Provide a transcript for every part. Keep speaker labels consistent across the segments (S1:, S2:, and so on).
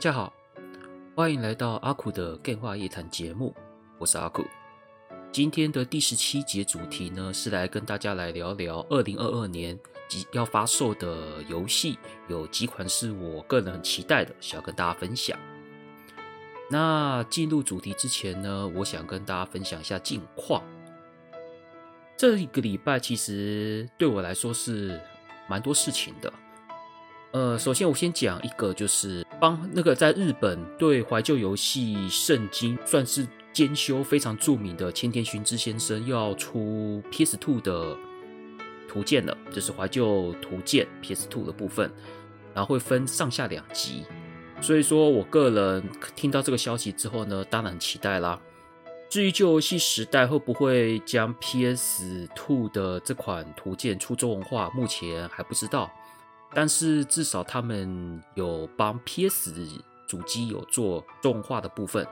S1: 大家好，欢迎来到阿苦的电话夜谈节目，我是阿苦。今天的第十七节主题呢，是来跟大家来聊聊二零二二年即要发售的游戏，有几款是我个人很期待的，想要跟大家分享。那进入主题之前呢，我想跟大家分享一下近况。这一个礼拜其实对我来说是蛮多事情的。呃，首先我先讲一个，就是帮那个在日本对怀旧游戏圣经算是兼修非常著名的千田寻之先生要出 PS2 的图鉴了，就是怀旧图鉴 PS2 的部分，然后会分上下两集。所以说我个人听到这个消息之后呢，当然很期待啦。至于旧游戏时代会不会将 PS2 的这款图鉴出中文化，目前还不知道。但是至少他们有帮 PS 主机有做中文化的部分，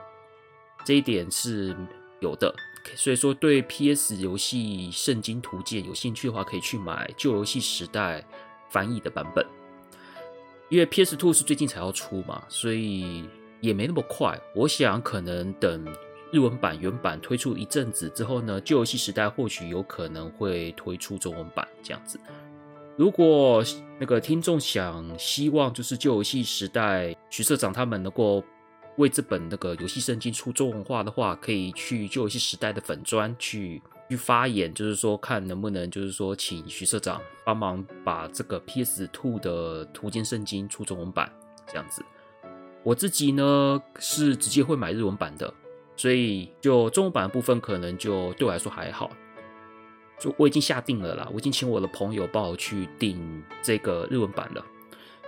S1: 这一点是有的。所以说，对 PS 游戏圣经图鉴有兴趣的话，可以去买旧游戏时代翻译的版本。因为 PS Two 是最近才要出嘛，所以也没那么快。我想可能等日文版原版推出一阵子之后呢，旧游戏时代或许有可能会推出中文版这样子。如果那个听众想希望就是旧游戏时代徐社长他们能够为这本那个游戏圣经出中文化的话，可以去旧游戏时代的粉专去去发言，就是说看能不能就是说请徐社长帮忙把这个 P S Two 的图鉴圣经出中文版这样子。我自己呢是直接会买日文版的，所以就中文版的部分可能就对我来说还好。就我已经下定了啦，我已经请我的朋友帮我去订这个日文版了，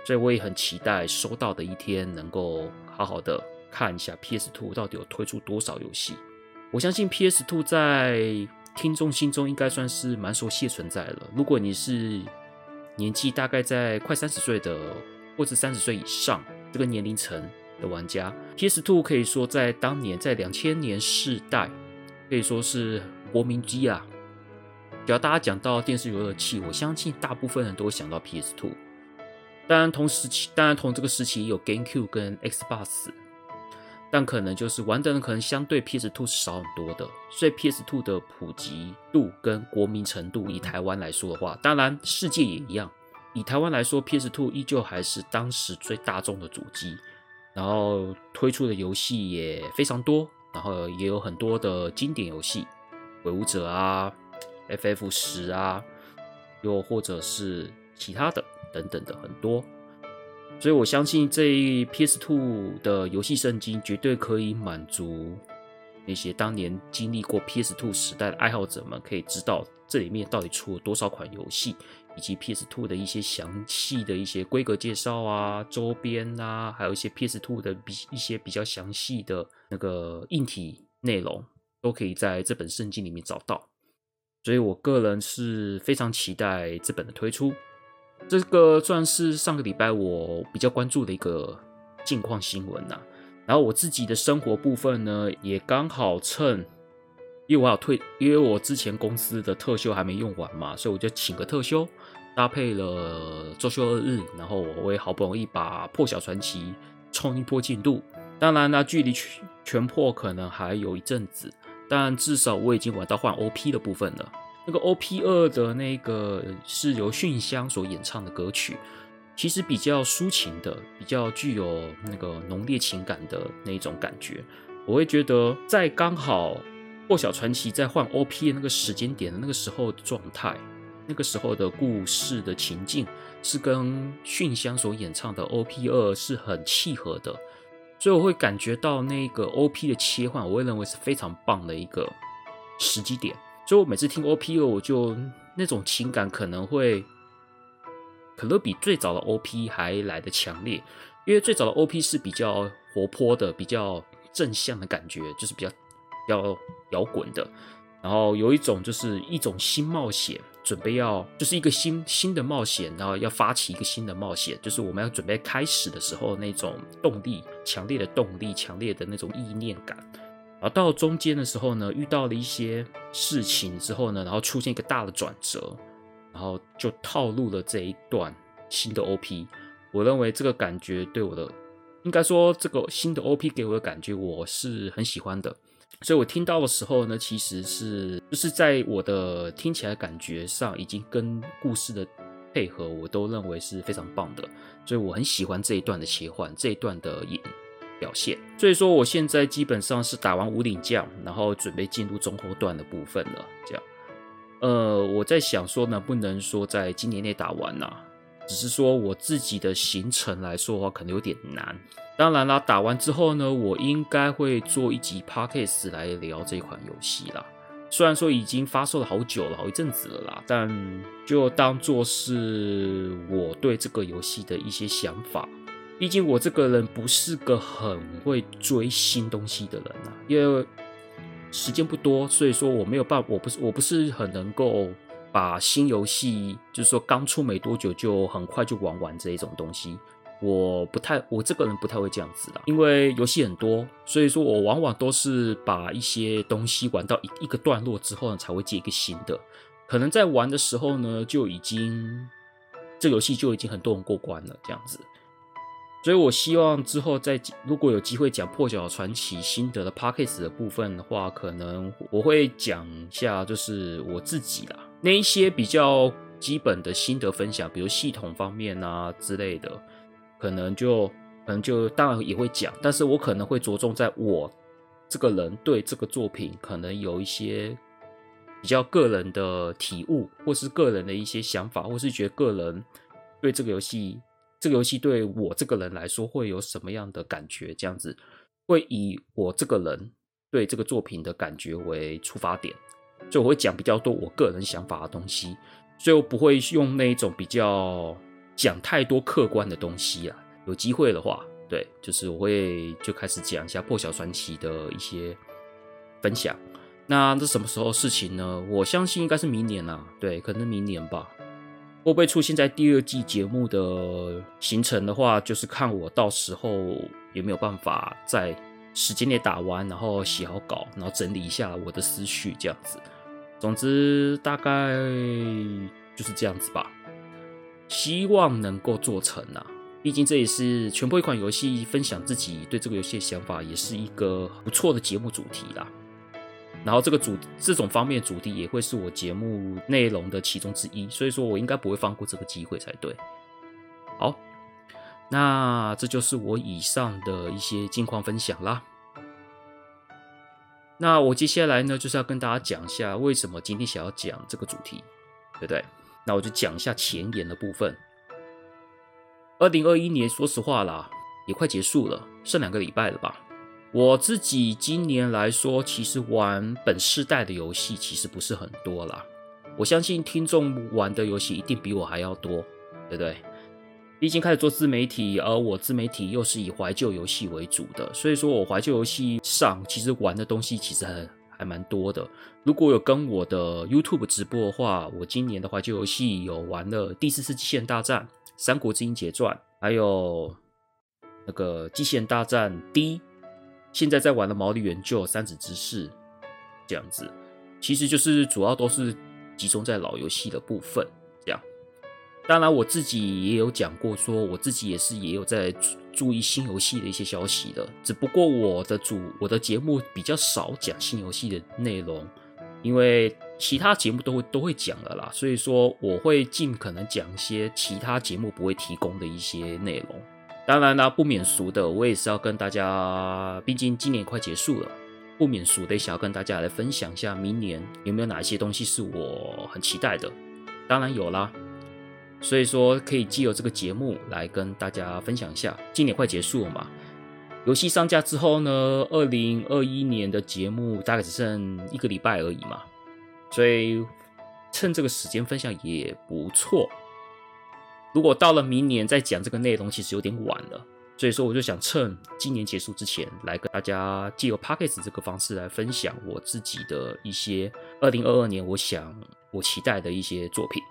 S1: 所以我也很期待收到的一天能够好好的看一下 PS Two 到底有推出多少游戏。我相信 PS Two 在听众心中应该算是蛮熟悉的存在了。如果你是年纪大概在快三十岁的，或者三十岁以上这个年龄层的玩家，PS Two 可以说在当年在两千年世代可以说是国民机啊。只要大家讲到电视游乐器，我相信大部分人都会想到 PS2。当然同时期，当然同这个时期有 GameCube 跟 Xbox，但可能就是玩的人可能相对 PS2 是少很多的。所以 PS2 的普及度跟国民程度，以台湾来说的话，当然世界也一样。以台湾来说，PS2 依旧还是当时最大众的主机，然后推出的游戏也非常多，然后也有很多的经典游戏，《鬼武者》啊。FF 十啊，又或者是其他的等等的很多，所以我相信这 P S Two 的游戏圣经绝对可以满足那些当年经历过 P S Two 时代的爱好者们，可以知道这里面到底出了多少款游戏，以及 P S Two 的一些详细的一些规格介绍啊、周边啊，还有一些 P S Two 的比一些比较详细的那个硬体内容，都可以在这本圣经里面找到。所以我个人是非常期待这本的推出，这个算是上个礼拜我比较关注的一个近况新闻呐。然后我自己的生活部分呢，也刚好趁，因为我要退，因为我之前公司的特休还没用完嘛，所以我就请个特休，搭配了周休二日，然后我也好不容易把破晓传奇冲一波进度。当然呢，距离全全破可能还有一阵子。但至少我已经玩到换 OP 的部分了。那个 OP 二的那个是由薰香所演唱的歌曲，其实比较抒情的，比较具有那个浓烈情感的那种感觉。我会觉得，在刚好破晓传奇在换 OP 的那个时间点的那个时候状态，那个时候的故事的情境，是跟薰香所演唱的 OP 二是很契合的。所以我会感觉到那个 OP 的切换，我会认为是非常棒的一个时机点。所以我每次听 OP，我就那种情感可能会可能比最早的 OP 还来得强烈。因为最早的 OP 是比较活泼的，比较正向的感觉，就是比较比较摇滚的。然后有一种就是一种新冒险，准备要就是一个新新的冒险，然后要发起一个新的冒险，就是我们要准备开始的时候那种动力，强烈的动力，强烈的那种意念感。然后到中间的时候呢，遇到了一些事情之后呢，然后出现一个大的转折，然后就套路了这一段新的 OP。我认为这个感觉对我的，应该说这个新的 OP 给我的感觉，我是很喜欢的。所以我听到的时候呢，其实是就是在我的听起来感觉上，已经跟故事的配合，我都认为是非常棒的。所以我很喜欢这一段的切换，这一段的演表现。所以说，我现在基本上是打完武岭将，然后准备进入中后段的部分了。这样，呃，我在想说，能不能说在今年内打完呢、啊？只是说我自己的行程来说的话，可能有点难。当然啦，打完之后呢，我应该会做一集 podcast 来聊这款游戏啦。虽然说已经发售了好久了，好一阵子了啦，但就当做是我对这个游戏的一些想法。毕竟我这个人不是个很会追新东西的人啊，因为时间不多，所以说我没有办，我不是我不是很能够。把新游戏就是说刚出没多久就很快就玩完这一种东西，我不太，我这个人不太会这样子啦，因为游戏很多，所以说我往往都是把一些东西玩到一一个段落之后呢，才会接一个新的，可能在玩的时候呢，就已经这游戏就已经很多人过关了这样子。所以，我希望之后再如果有机会讲《破晓传奇》心得的 Podcast 的部分的话，可能我会讲一下，就是我自己啦，那一些比较基本的心得分享，比如系统方面啊之类的，可能就可能就当然也会讲，但是我可能会着重在我这个人对这个作品可能有一些比较个人的体悟，或是个人的一些想法，或是觉得个人对这个游戏。这个游戏对我这个人来说会有什么样的感觉？这样子会以我这个人对这个作品的感觉为出发点，所以我会讲比较多我个人想法的东西，所以我不会用那一种比较讲太多客观的东西啊。有机会的话，对，就是我会就开始讲一下《破晓传奇》的一些分享。那这什么时候事情呢？我相信应该是明年啊，对，可能明年吧。会不会出现在第二季节目的行程的话，就是看我到时候有没有办法在时间内打完，然后写好稿，然后整理一下我的思绪，这样子。总之，大概就是这样子吧。希望能够做成啊，毕竟这也是全部一款游戏，分享自己对这个游戏的想法，也是一个不错的节目主题啦。然后这个主这种方面主题也会是我节目内容的其中之一，所以说我应该不会放过这个机会才对。好，那这就是我以上的一些近况分享啦。那我接下来呢，就是要跟大家讲一下为什么今天想要讲这个主题，对不对？那我就讲一下前言的部分。二零二一年，说实话啦，也快结束了，剩两个礼拜了吧。我自己今年来说，其实玩本世代的游戏其实不是很多啦。我相信听众玩的游戏一定比我还要多，对不对？毕竟开始做自媒体，而我自媒体又是以怀旧游戏为主的，所以说我怀旧游戏上其实玩的东西其实很还蛮多的。如果有跟我的 YouTube 直播的话，我今年的怀旧游戏有玩了《第四次机器人大战》《三国志英杰传》，还有那个《机器人大战 D》。现在在玩的《毛利元就》《三子之事》这样子，其实就是主要都是集中在老游戏的部分。这样，当然我自己也有讲过，说我自己也是也有在注意新游戏的一些消息的。只不过我的主我的节目比较少讲新游戏的内容，因为其他节目都会都会讲了啦。所以说我会尽可能讲一些其他节目不会提供的一些内容。当然啦，不免俗的，我也是要跟大家，毕竟今年快结束了，不免俗的想要跟大家来分享一下，明年有没有哪一些东西是我很期待的？当然有啦，所以说可以借由这个节目来跟大家分享一下。今年快结束了嘛，游戏上架之后呢，二零二一年的节目大概只剩一个礼拜而已嘛，所以趁这个时间分享也不错。如果到了明年再讲这个内容，其实有点晚了，所以说我就想趁今年结束之前，来跟大家借由 Podcast 这个方式来分享我自己的一些二零二二年我想我期待的一些作品。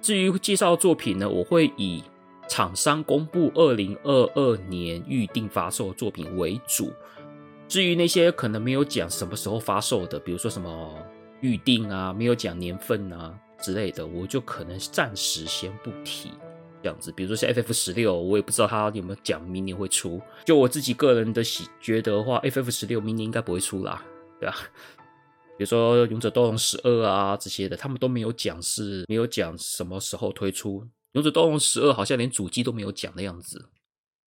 S1: 至于介绍作品呢，我会以厂商公布二零二二年预定发售的作品为主。至于那些可能没有讲什么时候发售的，比如说什么预定啊，没有讲年份啊之类的，我就可能暂时先不提这样子。比如说像 FF 十六，我也不知道他有没有讲明年会出。就我自己个人的喜觉得的话，FF 十六明年应该不会出啦，对吧？比如说《勇者斗龙十二》啊这些的，他们都没有讲是，没有讲什么时候推出。《勇者斗龙十二》好像连主机都没有讲的样子，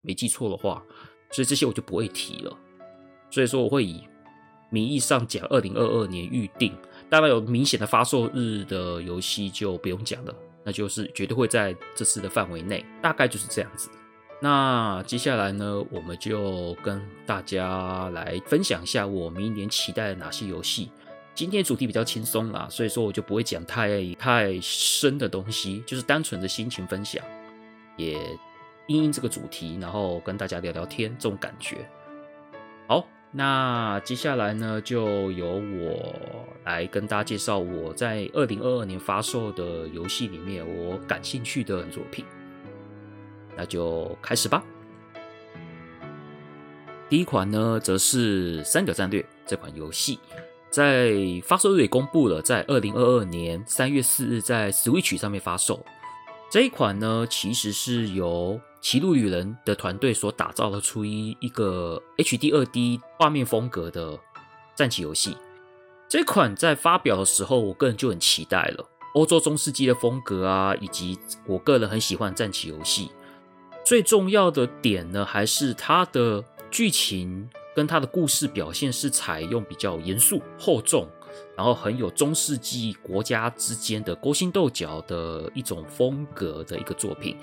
S1: 没记错的话，所以这些我就不会提了。所以说我会以名义上讲二零二二年预定，当然有明显的发售日的游戏就不用讲了，那就是绝对会在这次的范围内，大概就是这样子。那接下来呢，我们就跟大家来分享一下我明年期待的哪些游戏。今天主题比较轻松啦，所以说我就不会讲太太深的东西，就是单纯的心情分享，也因应这个主题，然后跟大家聊聊天这种感觉。好。那接下来呢，就由我来跟大家介绍我在二零二二年发售的游戏里面我感兴趣的作品。那就开始吧。第一款呢，则是《三角战略》这款游戏，在发售日也公布了，在二零二二年三月四日在 Switch 上面发售。这一款呢，其实是由歧路旅人的团队所打造的出一一个 HD 2D 画面风格的战棋游戏。这款在发表的时候，我个人就很期待了。欧洲中世纪的风格啊，以及我个人很喜欢战棋游戏。最重要的点呢，还是它的剧情跟它的故事表现是采用比较严肃厚重，然后很有中世纪国家之间的勾心斗角的一种风格的一个作品。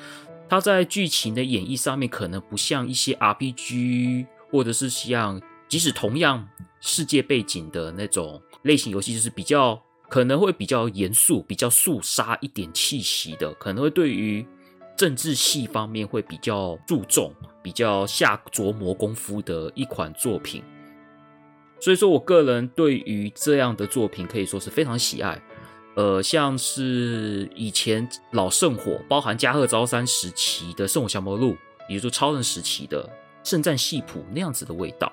S1: 它在剧情的演绎上面，可能不像一些 RPG，或者是像即使同样世界背景的那种类型游戏，就是比较可能会比较严肃、比较肃杀一点气息的，可能会对于政治戏方面会比较注重、比较下琢磨功夫的一款作品。所以说我个人对于这样的作品可以说是非常喜爱。呃，像是以前老圣火，包含加贺昭三时期的《圣火降魔录》，也就说超人时期的《圣战系谱》那样子的味道。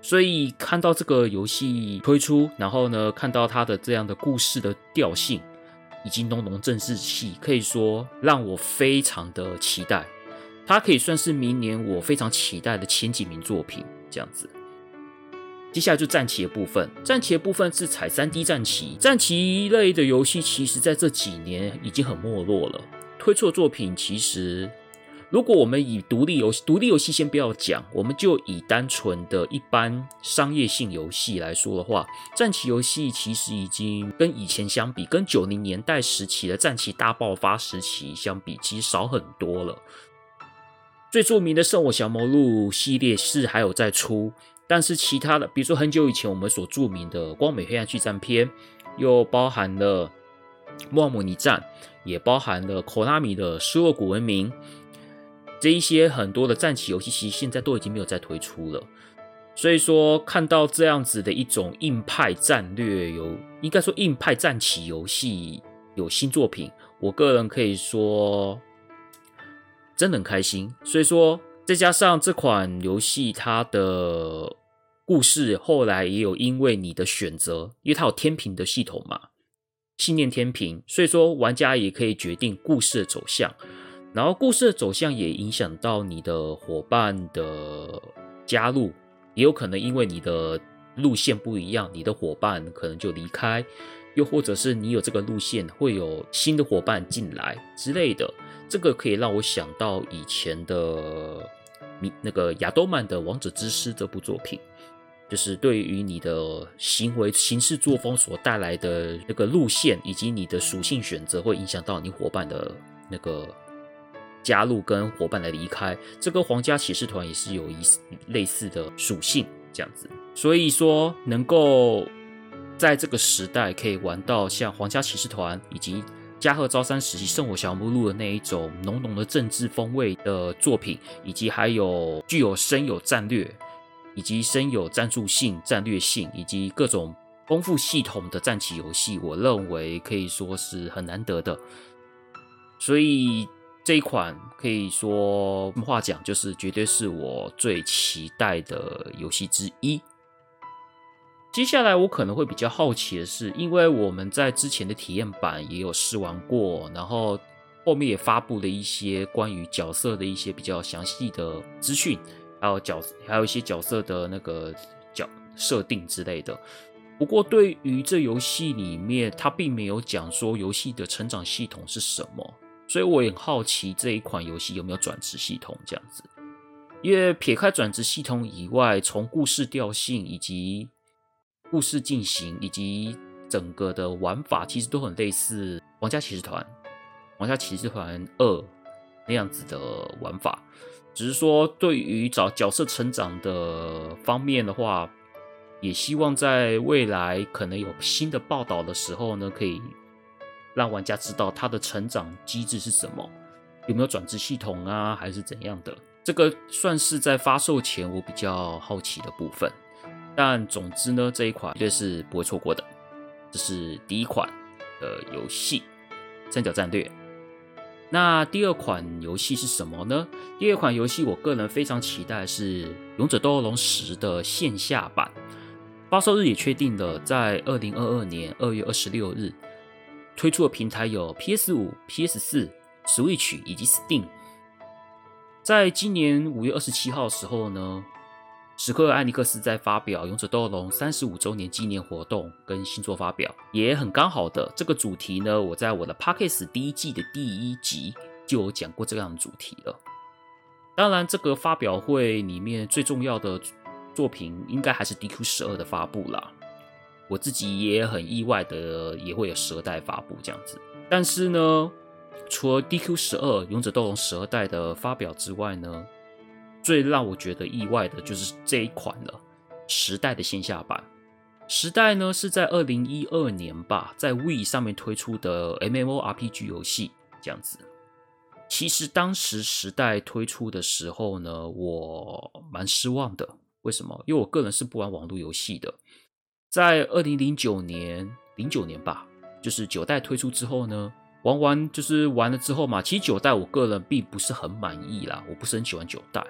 S1: 所以看到这个游戏推出，然后呢，看到它的这样的故事的调性以及浓浓政治气，可以说让我非常的期待。它可以算是明年我非常期待的前几名作品，这样子。接下来就战棋的部分，战棋的部分是采 3D 战棋，战棋类的游戏其实在这几年已经很没落了。推出的作品其实，如果我们以独立游戏、独立游戏先不要讲，我们就以单纯的一般商业性游戏来说的话，战棋游戏其实已经跟以前相比，跟九零年代时期的战棋大爆发时期相比，其实少很多了。最著名的《圣火降魔录》系列是还有在出。但是其他的，比如说很久以前我们所著名的《光美黑暗巨战篇》，又包含了《莫姆尼战》，也包含了 Konami 的《失落古文明》，这一些很多的战棋游戏，其实现在都已经没有再推出了。所以说，看到这样子的一种硬派战略有，应该说硬派战棋游戏有新作品，我个人可以说真的很开心。所以说。再加上这款游戏，它的故事后来也有因为你的选择，因为它有天平的系统嘛，信念天平，所以说玩家也可以决定故事的走向，然后故事的走向也影响到你的伙伴的加入，也有可能因为你的路线不一样，你的伙伴可能就离开，又或者是你有这个路线会有新的伙伴进来之类的。这个可以让我想到以前的那个亚多曼的《王者之师》这部作品，就是对于你的行为、行事作风所带来的那个路线，以及你的属性选择，会影响到你伙伴的那个加入跟伙伴的离开。这个皇家骑士团也是有一类似的属性，这样子。所以说，能够在这个时代可以玩到像皇家骑士团以及加贺昭三时期圣火小目录的那一种浓浓的政治风味的作品，以及还有具有深有战略，以及深有战术性、战略性，以及各种丰富系统的战棋游戏，我认为可以说是很难得的。所以这一款可以说话讲，就是绝对是我最期待的游戏之一。接下来我可能会比较好奇的是，因为我们在之前的体验版也有试玩过，然后后面也发布了一些关于角色的一些比较详细的资讯，还有角还有一些角色的那个角设定之类的。不过对于这游戏里面，它并没有讲说游戏的成长系统是什么，所以我也很好奇这一款游戏有没有转职系统这样子。因为撇开转职系统以外，从故事调性以及故事进行以及整个的玩法，其实都很类似《皇家骑士团》《皇家骑士团二》那样子的玩法，只是说对于找角色成长的方面的话，也希望在未来可能有新的报道的时候呢，可以让玩家知道他的成长机制是什么，有没有转职系统啊，还是怎样的？这个算是在发售前我比较好奇的部分。但总之呢，这一款绝对是不会错过的。这是第一款的游戏《三角战略》。那第二款游戏是什么呢？第二款游戏，我个人非常期待是《勇者斗恶龙十》的线下版，发售日也确定了，在二零二二年二月二十六日推出的平台有 PS 五、PS 四、Switch 以及 Steam。在今年五月二十七号的时候呢，史克艾尼克斯在发表《勇者斗龙》三十五周年纪念活动跟新作发表，也很刚好的这个主题呢，我在我的 Podcast 第一季的第一集就有讲过这样的主题了。当然，这个发表会里面最重要的作品应该还是 DQ 十二的发布啦。我自己也很意外的也会有十二代发布这样子。但是呢，除了 DQ 十二《勇者斗龙》十二代的发表之外呢，最让我觉得意外的就是这一款了，时代的线下版。时代呢是在二零一二年吧，在 Wii 上面推出的 MMORPG 游戏，这样子。其实当时时代推出的时候呢，我蛮失望的。为什么？因为我个人是不玩网络游戏的。在二零零九年，零九年吧，就是九代推出之后呢，玩完就是玩了之后嘛，其实九代我个人并不是很满意啦，我不是很喜欢九代。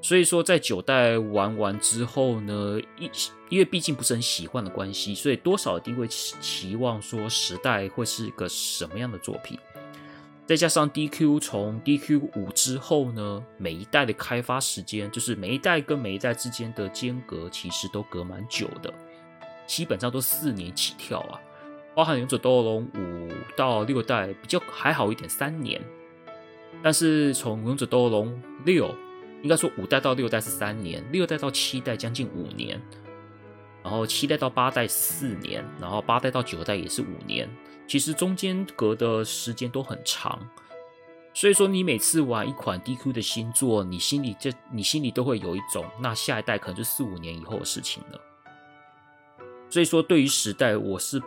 S1: 所以说，在九代玩完之后呢，一因为毕竟不是很喜欢的关系，所以多少一定会期望说十代会是一个什么样的作品。再加上 DQ 从 DQ 五之后呢，每一代的开发时间，就是每一代跟每一代之间的间隔，其实都隔蛮久的，基本上都四年起跳啊。包含勇者斗恶龙五到六代比较还好一点，三年。但是从勇者斗恶龙六。应该说五代到六代是三年，六代到七代将近五年，然后七代到八代四年，然后八代到九代也是五年。其实中间隔的时间都很长，所以说你每次玩一款 DQ 的新作，你心里这你心里都会有一种，那下一代可能就四五年以后的事情了。所以说对于时代，我是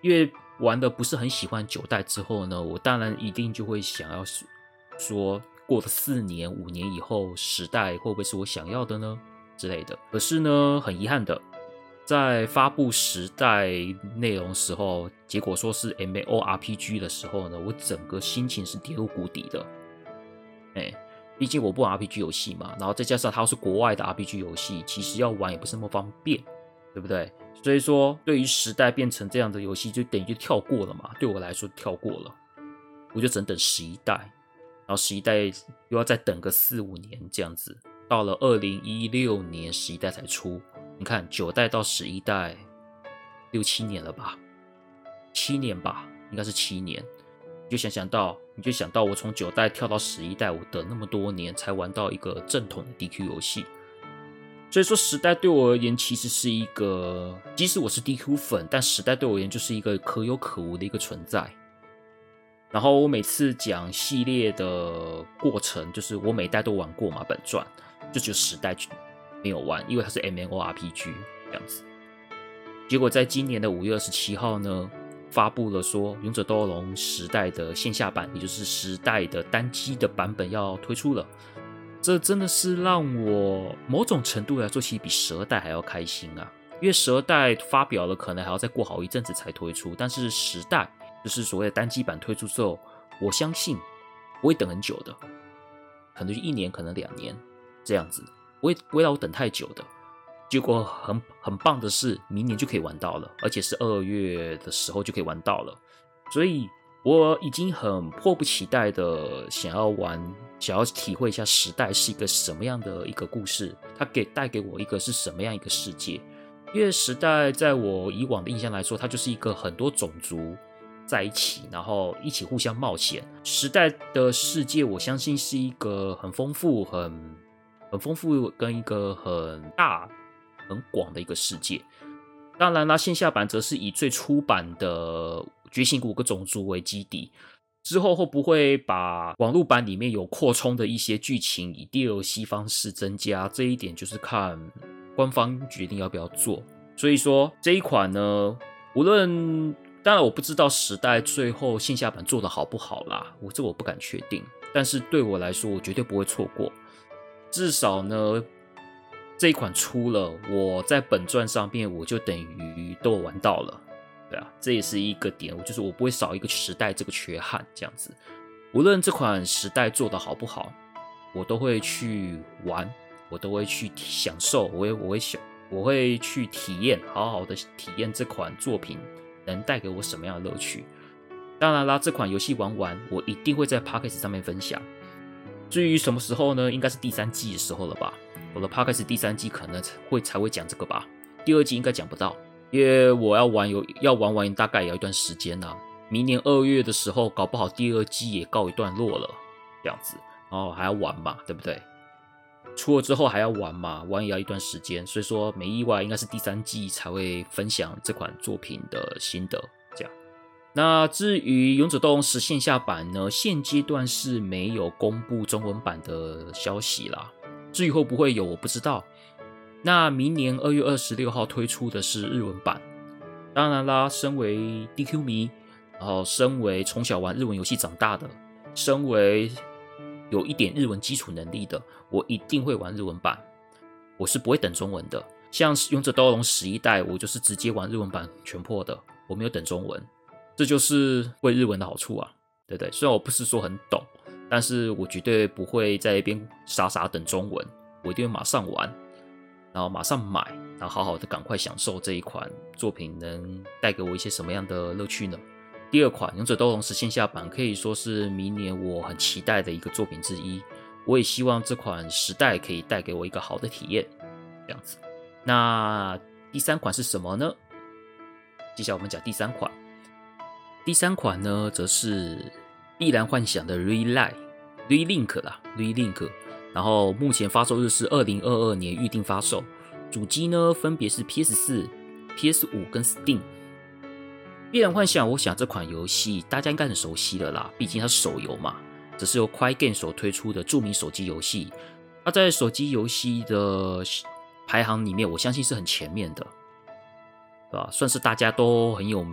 S1: 因为玩的不是很喜欢九代之后呢，我当然一定就会想要说。过了四年、五年以后，十代会不会是我想要的呢？之类的。可是呢，很遗憾的，在发布时代内容时候，结果说是 MMORPG 的时候呢，我整个心情是跌入谷底的。哎，毕竟我不玩 RPG 游戏嘛，然后再加上它是国外的 RPG 游戏，其实要玩也不是那么方便，对不对？所以说，对于时代变成这样的游戏，就等于就跳过了嘛。对我来说，跳过了，我就只能等十一代。然后十一代又要再等个四五年这样子，到了二零一六年十一代才出。你看九代到十一代六七年了吧？七年吧，应该是七年。你就想想到，你就想到我从九代跳到十一代，我等那么多年才玩到一个正统的 DQ 游戏。所以说时代对我而言其实是一个，即使我是 DQ 粉，但时代对我而言就是一个可有可无的一个存在。然后我每次讲系列的过程，就是我每代都玩过嘛，本传就只有十代没有玩，因为它是 MMORPG 这样子。结果在今年的五月二十七号呢，发布了说《勇者斗恶龙时代》的线下版，也就是时代的单机的版本要推出了。这真的是让我某种程度来说，其实比蛇代还要开心啊！因为蛇代发表了，可能还要再过好一阵子才推出，但是时代就是所谓的单机版推出之后，我相信不会等很久的，可能就一年，可能两年这样子，不会不会让我等太久的。结果很很棒的是，明年就可以玩到了，而且是二月的时候就可以玩到了，所以我已经很迫不及待的想要玩，想要体会一下时代是一个什么样的一个故事，它给带给我一个是什么样一个世界。因为时代在我以往的印象来说，它就是一个很多种族在一起，然后一起互相冒险。时代的世界，我相信是一个很丰富、很很丰富跟一个很大。很广的一个世界，当然啦，线下版则是以最初版的觉醒五个种族为基底，之后会不会把网络版里面有扩充的一些剧情以 DLC 方式增加，这一点就是看官方决定要不要做。所以说这一款呢，无论当然我不知道时代最后线下版做的好不好啦，我这我不敢确定，但是对我来说，我绝对不会错过，至少呢。这一款出了，我在本传上面我就等于都玩到了，对啊，这也是一个点，我就是我不会少一个时代这个缺憾，这样子。无论这款时代做得好不好，我都会去玩，我都会去享受，我也我会想，我会去体验，好好的体验这款作品能带给我什么样的乐趣。当然啦，这款游戏玩完，我一定会在 Podcast 上面分享。至于什么时候呢？应该是第三季的时候了吧。我的 Podcast 第三季可能会才会讲这个吧，第二季应该讲不到，因为我要玩有要玩完大概也要一段时间呢、啊。明年二月的时候，搞不好第二季也告一段落了，这样子，然后还要玩嘛，对不对？出了之后还要玩嘛，玩也要一段时间，所以说没意外，应该是第三季才会分享这款作品的心得。这样，那至于《勇者斗龙十》线下版呢，现阶段是没有公布中文版的消息啦。至于会不会有，我不知道。那明年二月二十六号推出的是日文版。当然啦，身为 DQ 迷，然后身为从小玩日文游戏长大的，身为有一点日文基础能力的，我一定会玩日文版。我是不会等中文的。像《勇者斗恶龙十一代》，我就是直接玩日文版全破的，我没有等中文。这就是会日文的好处啊，对不对？虽然我不是说很懂。但是我绝对不会在一边傻傻等中文，我一定会马上玩，然后马上买，然后好好的赶快享受这一款作品能带给我一些什么样的乐趣呢？第二款《勇者斗龙十》线下版可以说是明年我很期待的一个作品之一，我也希望这款时代可以带给我一个好的体验，这样子。那第三款是什么呢？接下来我们讲第三款，第三款呢则是。碧蓝幻想的 Re-Link 啦，Re-Link，然后目前发售日是二零二二年预定发售，主机呢分别是 PS 四、PS 五跟 Steam。碧蓝幻想，我想这款游戏大家应该很熟悉了啦，毕竟它是手游嘛，这是由 Crygame 所推出的著名手机游戏，它在手机游戏的排行里面，我相信是很前面的，对吧？算是大家都很有、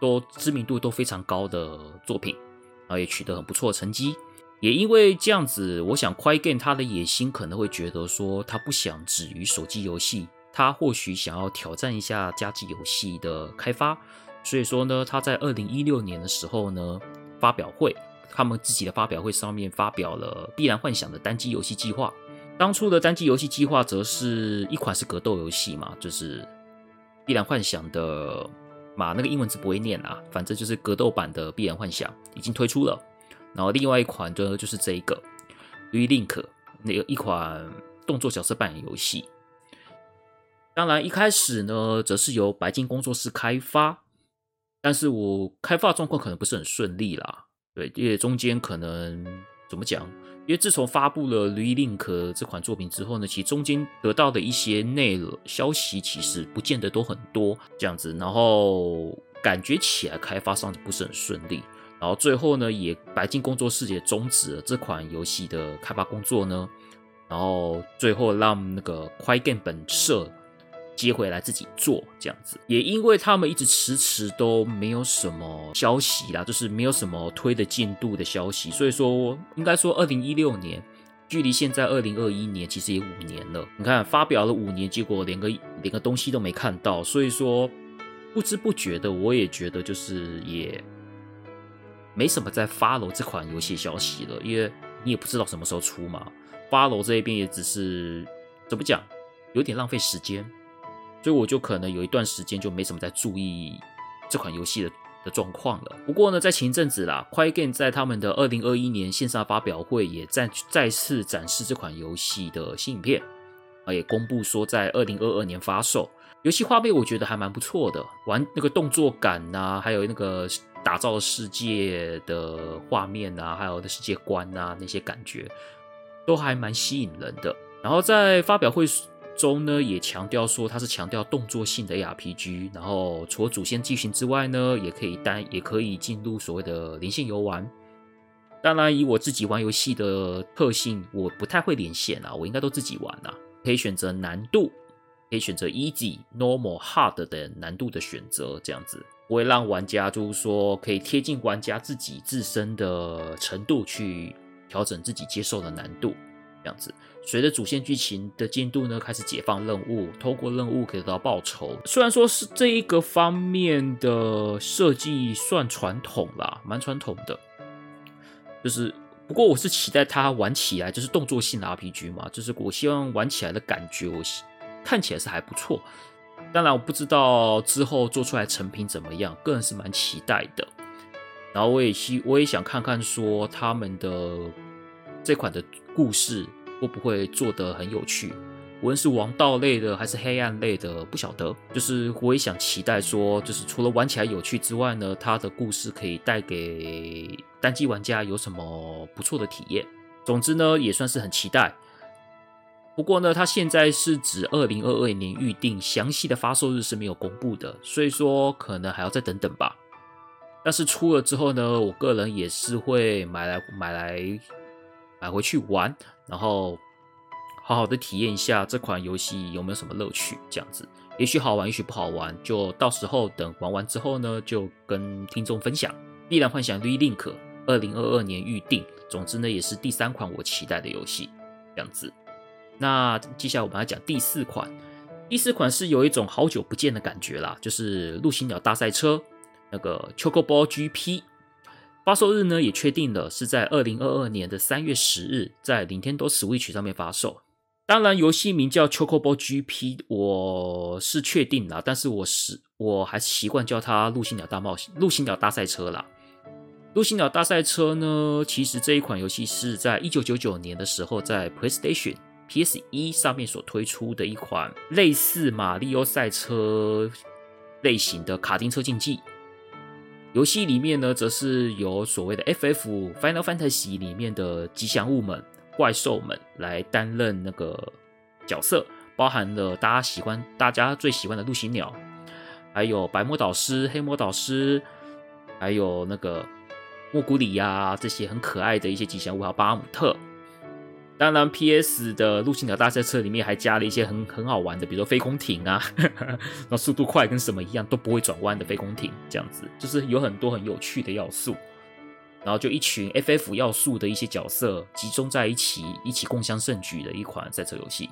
S1: 都知名度都非常高的作品。然后，也取得很不错的成绩，也因为这样子，我想 Crygame 他的野心可能会觉得说，他不想止于手机游戏，他或许想要挑战一下家机游戏的开发，所以说呢，他在二零一六年的时候呢，发表会，他们自己的发表会上面发表了《碧蓝幻想》的单机游戏计划。当初的单机游戏计划则是一款是格斗游戏嘛，就是《碧蓝幻想》的。嘛，那个英文字不会念啊，反正就是格斗版的《碧蓝幻想》已经推出了，然后另外一款呢就是这一个《Re-Link》那个一款动作角色扮演游戏。当然一开始呢，则是由白金工作室开发，但是我开发状况可能不是很顺利啦，对，因为中间可能怎么讲？因为自从发布了《Re-Link》这款作品之后呢，其实中间得到的一些内容消息其实不见得都很多这样子，然后感觉起来开发上不是很顺利，然后最后呢，也白金工作室也终止了这款游戏的开发工作呢，然后最后让那个快 game 本社接回来自己做这样子。也因为他们一直迟迟都没有什么消息啦，就是没有什么推的进度的消息，所以说应该说二零一六年距离现在二零二一年其实也五年了。你看发表了五年，结果连个连个东西都没看到，所以说不知不觉的我也觉得就是也没什么在 follow 这款游戏消息了，因为你也不知道什么时候出嘛。follow 这一边也只是怎么讲，有点浪费时间，所以我就可能有一段时间就没什么在注意这款游戏的的状况了。不过呢，在前一阵子啦，Quiet Game 在他们的二零二一年线上发表会也再再次展示这款游戏的新影片，啊，也公布说在二零二二年发售。游戏画面我觉得还蛮不错的，玩那个动作感呐、还有那个打造世界的画面啊，还有的世界观啊，那些感觉。都还蛮吸引人的。然后在发表会中呢，也强调说它是强调动作性的 RPG，。然后除了主线剧情之外呢，也可以单也可以进入所谓的连线游玩。当然，以我自己玩游戏的特性，我不太会连线啊，我应该都自己玩啊。可以选择难度，可以选择 Easy、Normal、Hard 的难度的选择，这样子不会让玩家就是说可以贴近玩家自己自身的程度去。调整自己接受的难度，这样子。随着主线剧情的进度呢，开始解放任务，透过任务可以得到报酬。虽然说是这一个方面的设计算传统啦，蛮传统的。就是，不过我是期待它玩起来就是动作性的 RPG 嘛，就是我希望玩起来的感觉，我看起来是还不错。当然，我不知道之后做出来成品怎么样，个人是蛮期待的。然后我也希我也想看看说他们的这款的故事会不会做得很有趣，无论是王道类的还是黑暗类的，不晓得。就是我也想期待说，就是除了玩起来有趣之外呢，它的故事可以带给单机玩家有什么不错的体验。总之呢，也算是很期待。不过呢，它现在是指二零二二年预定，详细的发售日是没有公布的，所以说可能还要再等等吧。但是出了之后呢，我个人也是会买来买来买回去玩，然后好好的体验一下这款游戏有没有什么乐趣。这样子，也许好玩，也许不好玩，就到时候等玩完之后呢，就跟听众分享。《碧蓝幻想 Relink》二零二二年预定，总之呢，也是第三款我期待的游戏。这样子，那接下来我们来讲第四款。第四款是有一种好久不见的感觉啦，就是《陆行鸟大赛车》。那个 Chocobo GP 发售日呢，也确定了，是在二零二二年的三月十日，在 Nintendo Switch 上面发售。当然，游戏名叫 Chocobo GP，我是确定了，但是我是我还是习惯叫它陆行鸟大冒险、陆行鸟大赛车啦。陆行鸟大赛车呢，其实这一款游戏是在一九九九年的时候，在 PlayStation PS1 上面所推出的一款类似马里奥赛车类型的卡丁车竞技。游戏里面呢，则是由所谓的 FF Final Fantasy 里面的吉祥物们、怪兽们来担任那个角色，包含了大家喜欢、大家最喜欢的陆行鸟，还有白魔导师、黑魔导师，还有那个莫古里呀，这些很可爱的一些吉祥物，还有巴姆特。当然，PS 的陆行鸟大赛车里面还加了一些很很好玩的，比如说飞空艇啊，然后速度快跟什么一样都不会转弯的飞空艇，这样子就是有很多很有趣的要素。然后就一群 FF 要素的一些角色集中在一起，一起共襄盛举的一款赛车游戏。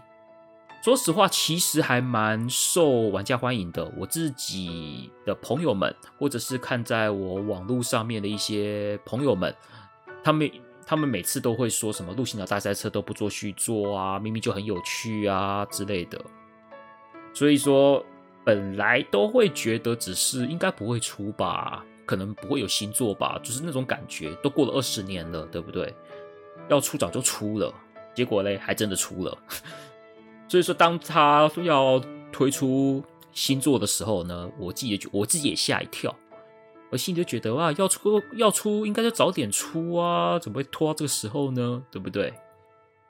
S1: 说实话，其实还蛮受玩家欢迎的。我自己的朋友们，或者是看在我网络上面的一些朋友们，他们。他们每次都会说什么陆行鸟大赛车都不做续作啊，明明就很有趣啊之类的。所以说，本来都会觉得只是应该不会出吧，可能不会有新作吧，就是那种感觉。都过了二十年了，对不对？要出早就出了，结果嘞还真的出了。所以说，当他要推出新作的时候呢，我自己也我自己也吓一跳。我心里就觉得哇，要出要出，应该就早点出啊，怎么会拖到这个时候呢？对不对？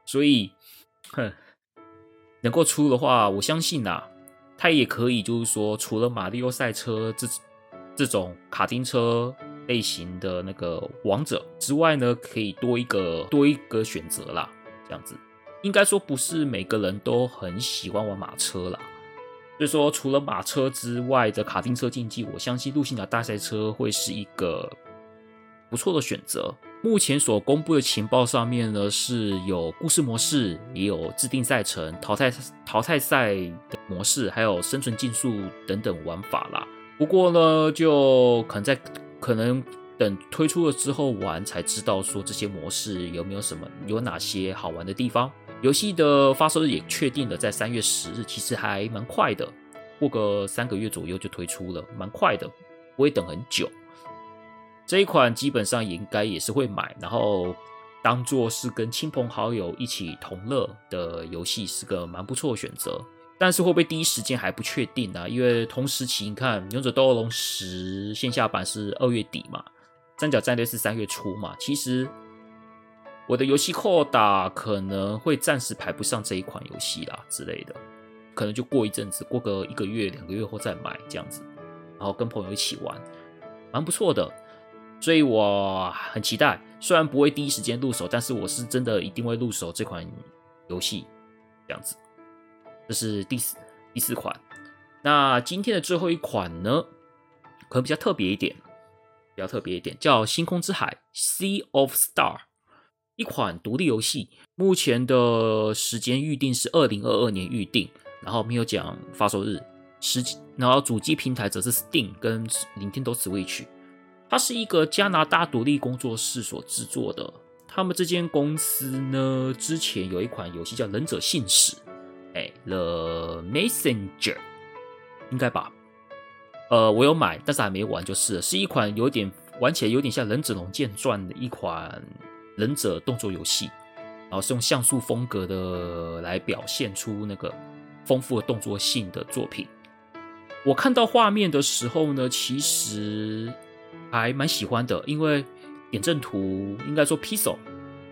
S1: 所以，哼，能够出的话，我相信呐，它也可以，就是说，除了马里奥赛车这这种卡丁车类型的那个王者之外呢，可以多一个多一个选择啦。这样子，应该说不是每个人都很喜欢玩马车啦。所以说，除了马车之外的卡丁车竞技，我相信路线的大赛车会是一个不错的选择。目前所公布的情报上面呢，是有故事模式，也有制定赛程、淘汰淘汰赛的模式，还有生存竞速等等玩法啦。不过呢，就可能在可能等推出了之后玩，才知道说这些模式有没有什么，有哪些好玩的地方。游戏的发售日也确定了，在三月十日，其实还蛮快的，过个三个月左右就推出了，蛮快的，不会等很久。这一款基本上也应该也是会买，然后当做是跟亲朋好友一起同乐的游戏，是个蛮不错的选择。但是会不会第一时间还不确定啊？因为同时期你看《勇者斗恶龙十》线下版是二月底嘛，《三角战队》是三月初嘛。其实我的游戏扣打可能会暂时排不上这一款游戏啦之类的，可能就过一阵子，过个一个月、两个月后再买这样子，然后跟朋友一起玩，蛮不错的。所以我很期待，虽然不会第一时间入手，但是我是真的一定会入手这款游戏。这样子，这是第四第四款。那今天的最后一款呢，可能比较特别一点，比较特别一点，叫《星空之海》（Sea of Star），一款独立游戏。目前的时间预定是二零二二年预定，然后没有讲发售日。实然后主机平台则是 Steam 跟 Nintendo Switch。它是一个加拿大独立工作室所制作的。他们这间公司呢，之前有一款游戏叫《忍者信使》，哎，《The Messenger》，应该吧？呃，我有买，但是还没玩，就是，是一款有点玩起来有点像《忍者龙剑传》的一款忍者动作游戏，然后是用像素风格的来表现出那个丰富的动作性的作品。我看到画面的时候呢，其实。还蛮喜欢的，因为点阵图应该说 Pixel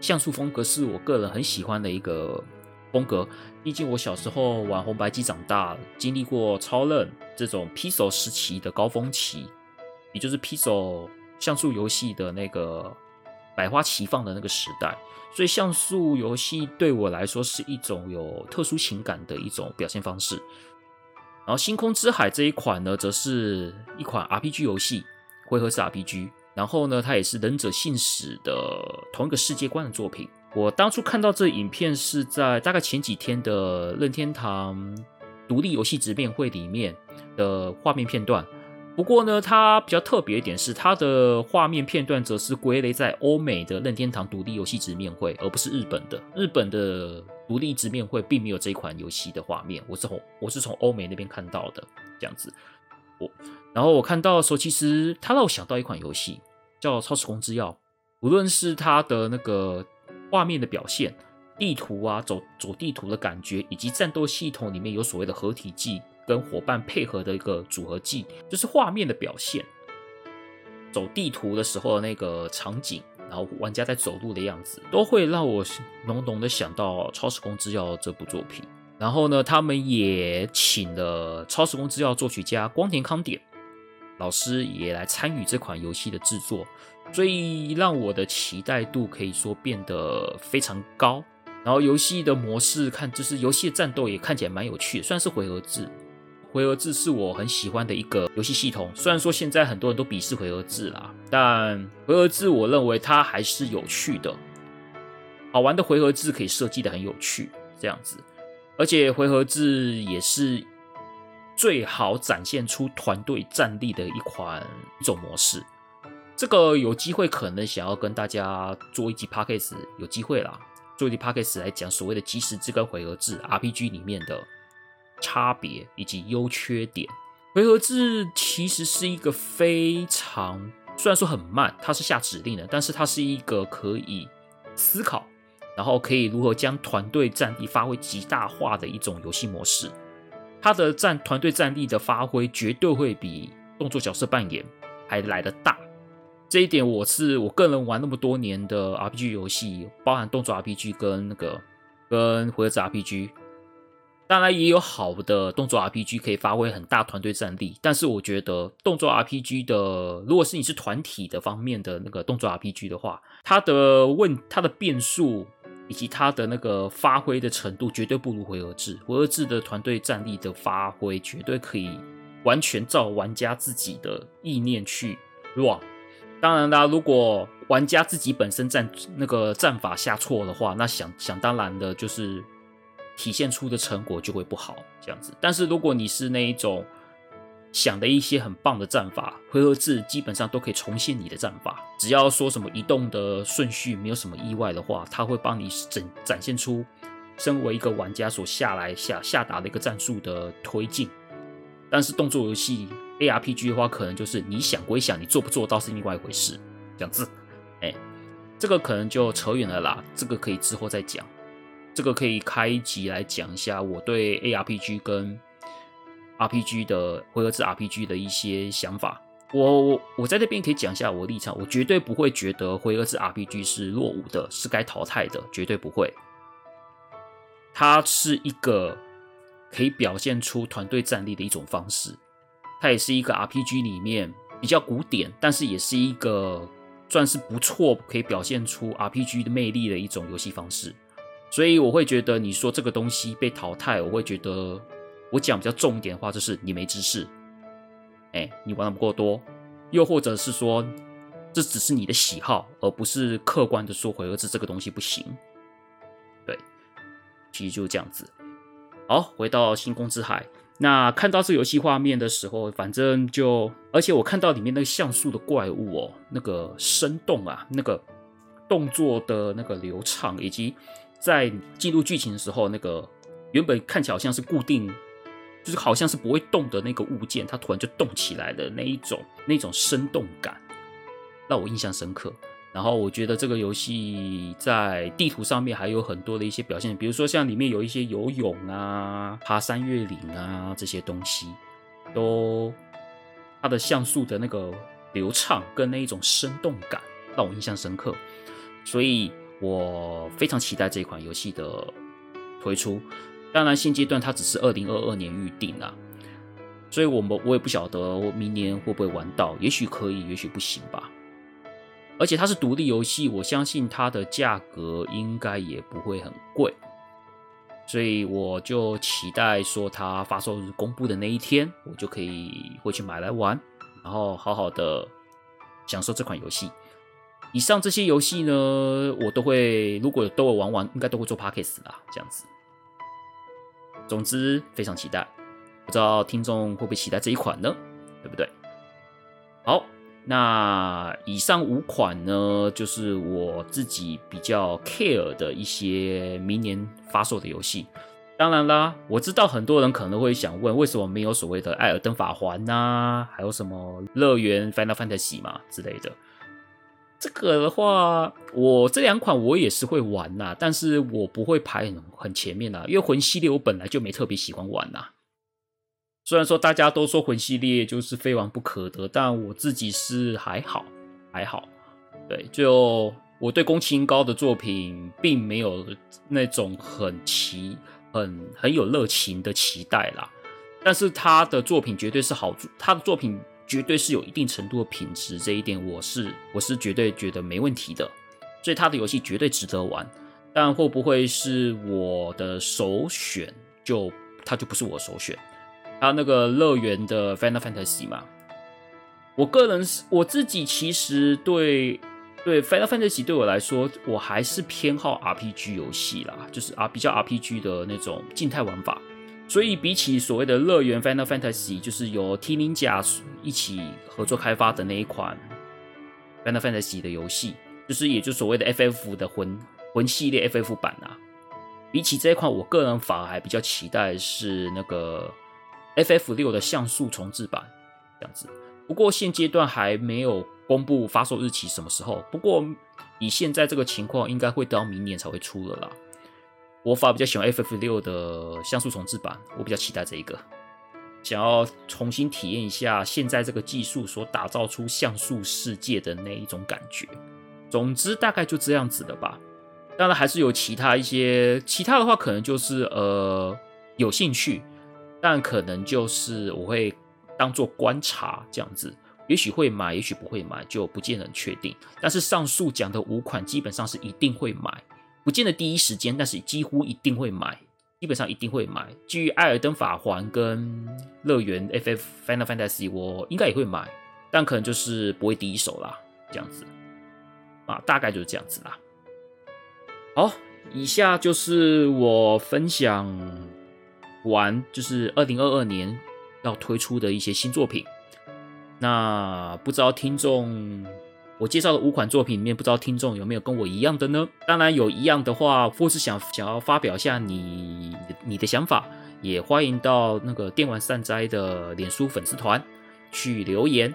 S1: 像素风格是我个人很喜欢的一个风格。毕竟我小时候玩红白机长大，经历过超任这种 Pixel 时期的高峰期，也就是 Pixel 像素游戏的那个百花齐放的那个时代。所以像素游戏对我来说是一种有特殊情感的一种表现方式。然后《星空之海》这一款呢，则是一款 RPG 游戏。回合式 RPG，然后呢，它也是忍者信使的同一个世界观的作品。我当初看到这影片是在大概前几天的任天堂独立游戏直面会里面的画面片段。不过呢，它比较特别一点是，它的画面片段则是归类在欧美的任天堂独立游戏直面会，而不是日本的。日本的独立直面会并没有这一款游戏的画面，我是从我是从欧美那边看到的，这样子。我。然后我看到的时候，其实它让我想到一款游戏，叫《超时空之钥》。无论是它的那个画面的表现、地图啊，走走地图的感觉，以及战斗系统里面有所谓的合体技跟伙伴配合的一个组合技，就是画面的表现。走地图的时候的那个场景，然后玩家在走路的样子，都会让我浓浓的想到《超时空之钥》这部作品。然后呢，他们也请了《超时空之钥》作曲家光田康典。老师也来参与这款游戏的制作，所以让我的期待度可以说变得非常高。然后游戏的模式看，就是游戏的战斗也看起来蛮有趣的，算是回合制。回合制是我很喜欢的一个游戏系统。虽然说现在很多人都鄙视回合制啦，但回合制我认为它还是有趣的。好玩的回合制可以设计的很有趣，这样子，而且回合制也是。最好展现出团队战力的一款一种模式，这个有机会可能想要跟大家做一集 Podcast，有机会啦，做一集 Podcast 来讲所谓的即时制跟回合制 RPG 里面的差别以及优缺点。回合制其实是一个非常，虽然说很慢，它是下指令的，但是它是一个可以思考，然后可以如何将团队战力发挥极大化的一种游戏模式。它的战团队战力的发挥绝对会比动作角色扮演还来得大，这一点我是我个人玩那么多年的 RPG 游戏，包含动作 RPG 跟那个跟回合制 RPG，当然也有好的动作 RPG 可以发挥很大团队战力，但是我觉得动作 RPG 的，如果是你是团体的方面的那个动作 RPG 的话，它的问它的变数以及它的那个发挥的程度，绝对不如回合制。回合制的团队战力的发挥，绝对可以完全照玩家自己的意念去 run。当然啦，如果玩家自己本身战那个战法下错的话，那想想当然的就是体现出的成果就会不好这样子。但是如果你是那一种想的一些很棒的战法，回合制基本上都可以重现你的战法。只要说什么移动的顺序没有什么意外的话，它会帮你整展现出身为一个玩家所下来下下达的一个战术的推进。但是动作游戏 ARPG 的话，可能就是你想归想，你做不做到是另外一回事。这样子，哎，这个可能就扯远了啦。这个可以之后再讲。这个可以开一集来讲一下我对 ARPG 跟。RPG 的回合制 RPG 的一些想法，我我我在这边可以讲一下我的立场，我绝对不会觉得回合制 RPG 是落伍的，是该淘汰的，绝对不会。它是一个可以表现出团队战力的一种方式，它也是一个 RPG 里面比较古典，但是也是一个算是不错，可以表现出 RPG 的魅力的一种游戏方式。所以我会觉得你说这个东西被淘汰，我会觉得。我讲比较重点的话，就是你没知识，哎，你玩的不够多，又或者是说，这只是你的喜好，而不是客观的说回合制这个东西不行。对，其实就是这样子。好，回到星空之海，那看到这游戏画面的时候，反正就，而且我看到里面那个像素的怪物哦，那个生动啊，那个动作的那个流畅，以及在进入剧情的时候，那个原本看起来好像是固定。就是好像是不会动的那个物件，它突然就动起来的那一种，那种生动感，让我印象深刻。然后我觉得这个游戏在地图上面还有很多的一些表现，比如说像里面有一些游泳啊、爬山越岭啊这些东西，都它的像素的那个流畅跟那一种生动感让我印象深刻，所以我非常期待这款游戏的推出。当然，现阶段它只是二零二二年预定啊，所以我们我也不晓得我明年会不会玩到，也许可以，也许不行吧。而且它是独立游戏，我相信它的价格应该也不会很贵，所以我就期待说它发售日公布的那一天，我就可以回去买来玩，然后好好的享受这款游戏。以上这些游戏呢，我都会如果都有玩完，应该都会做 Podcast 啦，这样子。总之非常期待，不知道听众会不会期待这一款呢？对不对？好，那以上五款呢，就是我自己比较 care 的一些明年发售的游戏。当然啦，我知道很多人可能会想问，为什么没有所谓的《艾尔登法环》呐，还有什么乐园 Final Fantasy 嘛之类的？这个的话，我这两款我也是会玩呐，但是我不会排很很前面呐，因为魂系列我本来就没特别喜欢玩呐。虽然说大家都说魂系列就是非玩不可的，但我自己是还好还好。对，就我对宫崎英高的作品并没有那种很期很很有热情的期待啦，但是他的作品绝对是好，他的作品。绝对是有一定程度的品质，这一点我是我是绝对觉得没问题的，所以他的游戏绝对值得玩。但会不会是我的首选？就他就不是我首选。他那个乐园的 Final Fantasy 嘛，我个人是我自己其实对对 Final Fantasy 对我来说，我还是偏好 RPG 游戏啦，就是啊比较 RPG 的那种静态玩法。所以比起所谓的乐园 Final Fantasy，就是由 T Ninja 一起合作开发的那一款 Final Fantasy 的游戏，就是也就所谓的 FF 的魂魂系列 FF 版啊。比起这一款，我个人反而还比较期待是那个 FF 六的像素重制版这样子。不过现阶段还没有公布发售日期，什么时候？不过以现在这个情况，应该会到明年才会出了啦。我反而比较喜欢 FF 六的像素重制版，我比较期待这一个，想要重新体验一下现在这个技术所打造出像素世界的那一种感觉。总之，大概就这样子的吧。当然，还是有其他一些其他的话，可能就是呃有兴趣，但可能就是我会当做观察这样子，也许会买，也许不会买，就不见得确定。但是上述讲的五款基本上是一定会买。不见得第一时间，但是几乎一定会买，基本上一定会买。至于《艾尔登法环》跟《乐园 FF Final Fantasy》，我应该也会买，但可能就是不会第一手啦，这样子啊，大概就是这样子啦。好，以下就是我分享完，就是二零二二年要推出的一些新作品。那不知道听众，我介绍的五款作品里面，不知道听众有没有跟我一样的呢？当然有一样的话，或是想想要发表一下你你的想法，也欢迎到那个电玩善哉的脸书粉丝团去留言，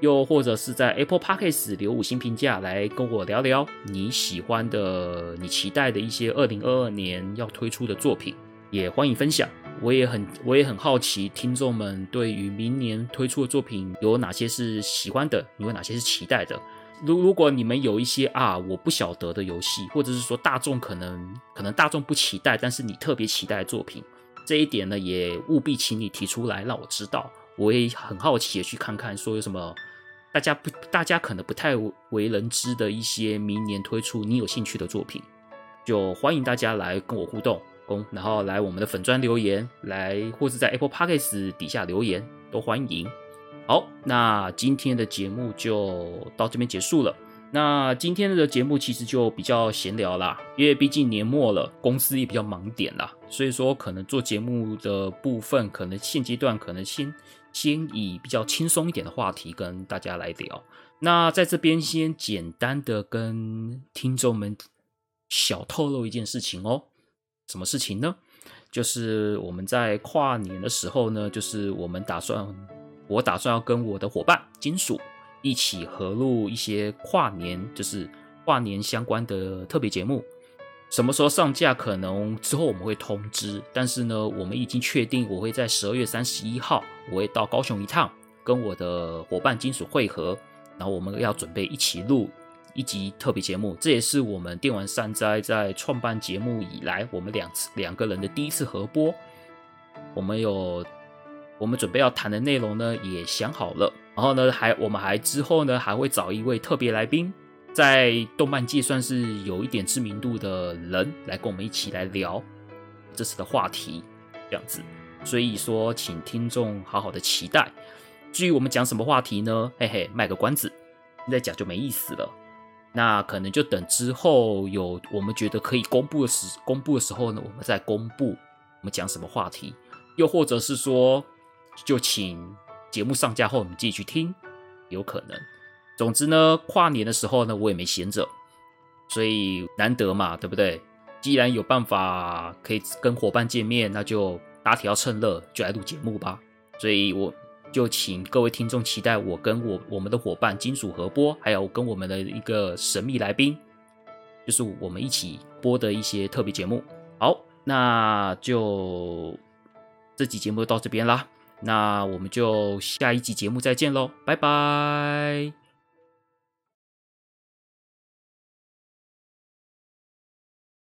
S1: 又或者是在 Apple Podcast 留五星评价来跟我聊聊你喜欢的、你期待的一些二零二二年要推出的作品，也欢迎分享。我也很我也很好奇，听众们对于明年推出的作品有哪些是喜欢的，有哪些是期待的。如如果你们有一些啊我不晓得的游戏，或者是说大众可能可能大众不期待，但是你特别期待的作品，这一点呢也务必请你提出来让我知道。我也很好奇的去看看，说有什么大家不大家可能不太为人知的一些明年推出你有兴趣的作品，就欢迎大家来跟我互动，然后来我们的粉专留言，来或是在 Apple Podcast 底下留言都欢迎。好，那今天的节目就到这边结束了。那今天的节目其实就比较闲聊啦，因为毕竟年末了，公司也比较忙点啦，所以说可能做节目的部分，可能现阶段可能先先以比较轻松一点的话题跟大家来聊。那在这边先简单的跟听众们小透露一件事情哦，什么事情呢？就是我们在跨年的时候呢，就是我们打算。我打算要跟我的伙伴金属一起合录一些跨年，就是跨年相关的特别节目。什么时候上架？可能之后我们会通知。但是呢，我们已经确定，我会在十二月三十一号，我会到高雄一趟，跟我的伙伴金属会合。然后我们要准备一起录一集特别节目。这也是我们电玩善哉在创办节目以来，我们两次两个人的第一次合播。我们有。我们准备要谈的内容呢，也想好了。然后呢，还我们还之后呢，还会找一位特别来宾，在动漫界算是有一点知名度的人，来跟我们一起来聊这次的话题，这样子。所以说，请听众好好的期待。至于我们讲什么话题呢？嘿嘿，卖个关子，现在讲就没意思了。那可能就等之后有我们觉得可以公布的时，公布的时候呢，我们再公布我们讲什么话题，又或者是说。就请节目上架后，你自己去听，有可能。总之呢，跨年的时候呢，我也没闲着，所以难得嘛，对不对？既然有办法可以跟伙伴见面，那就打铁要趁热，就来录节目吧。所以我就请各位听众期待我跟我我们的伙伴金属合播，还有跟我们的一个神秘来宾，就是我们一起播的一些特别节目。好，那就这集节目就到这边啦。那我们就下一集节目再见喽，拜拜。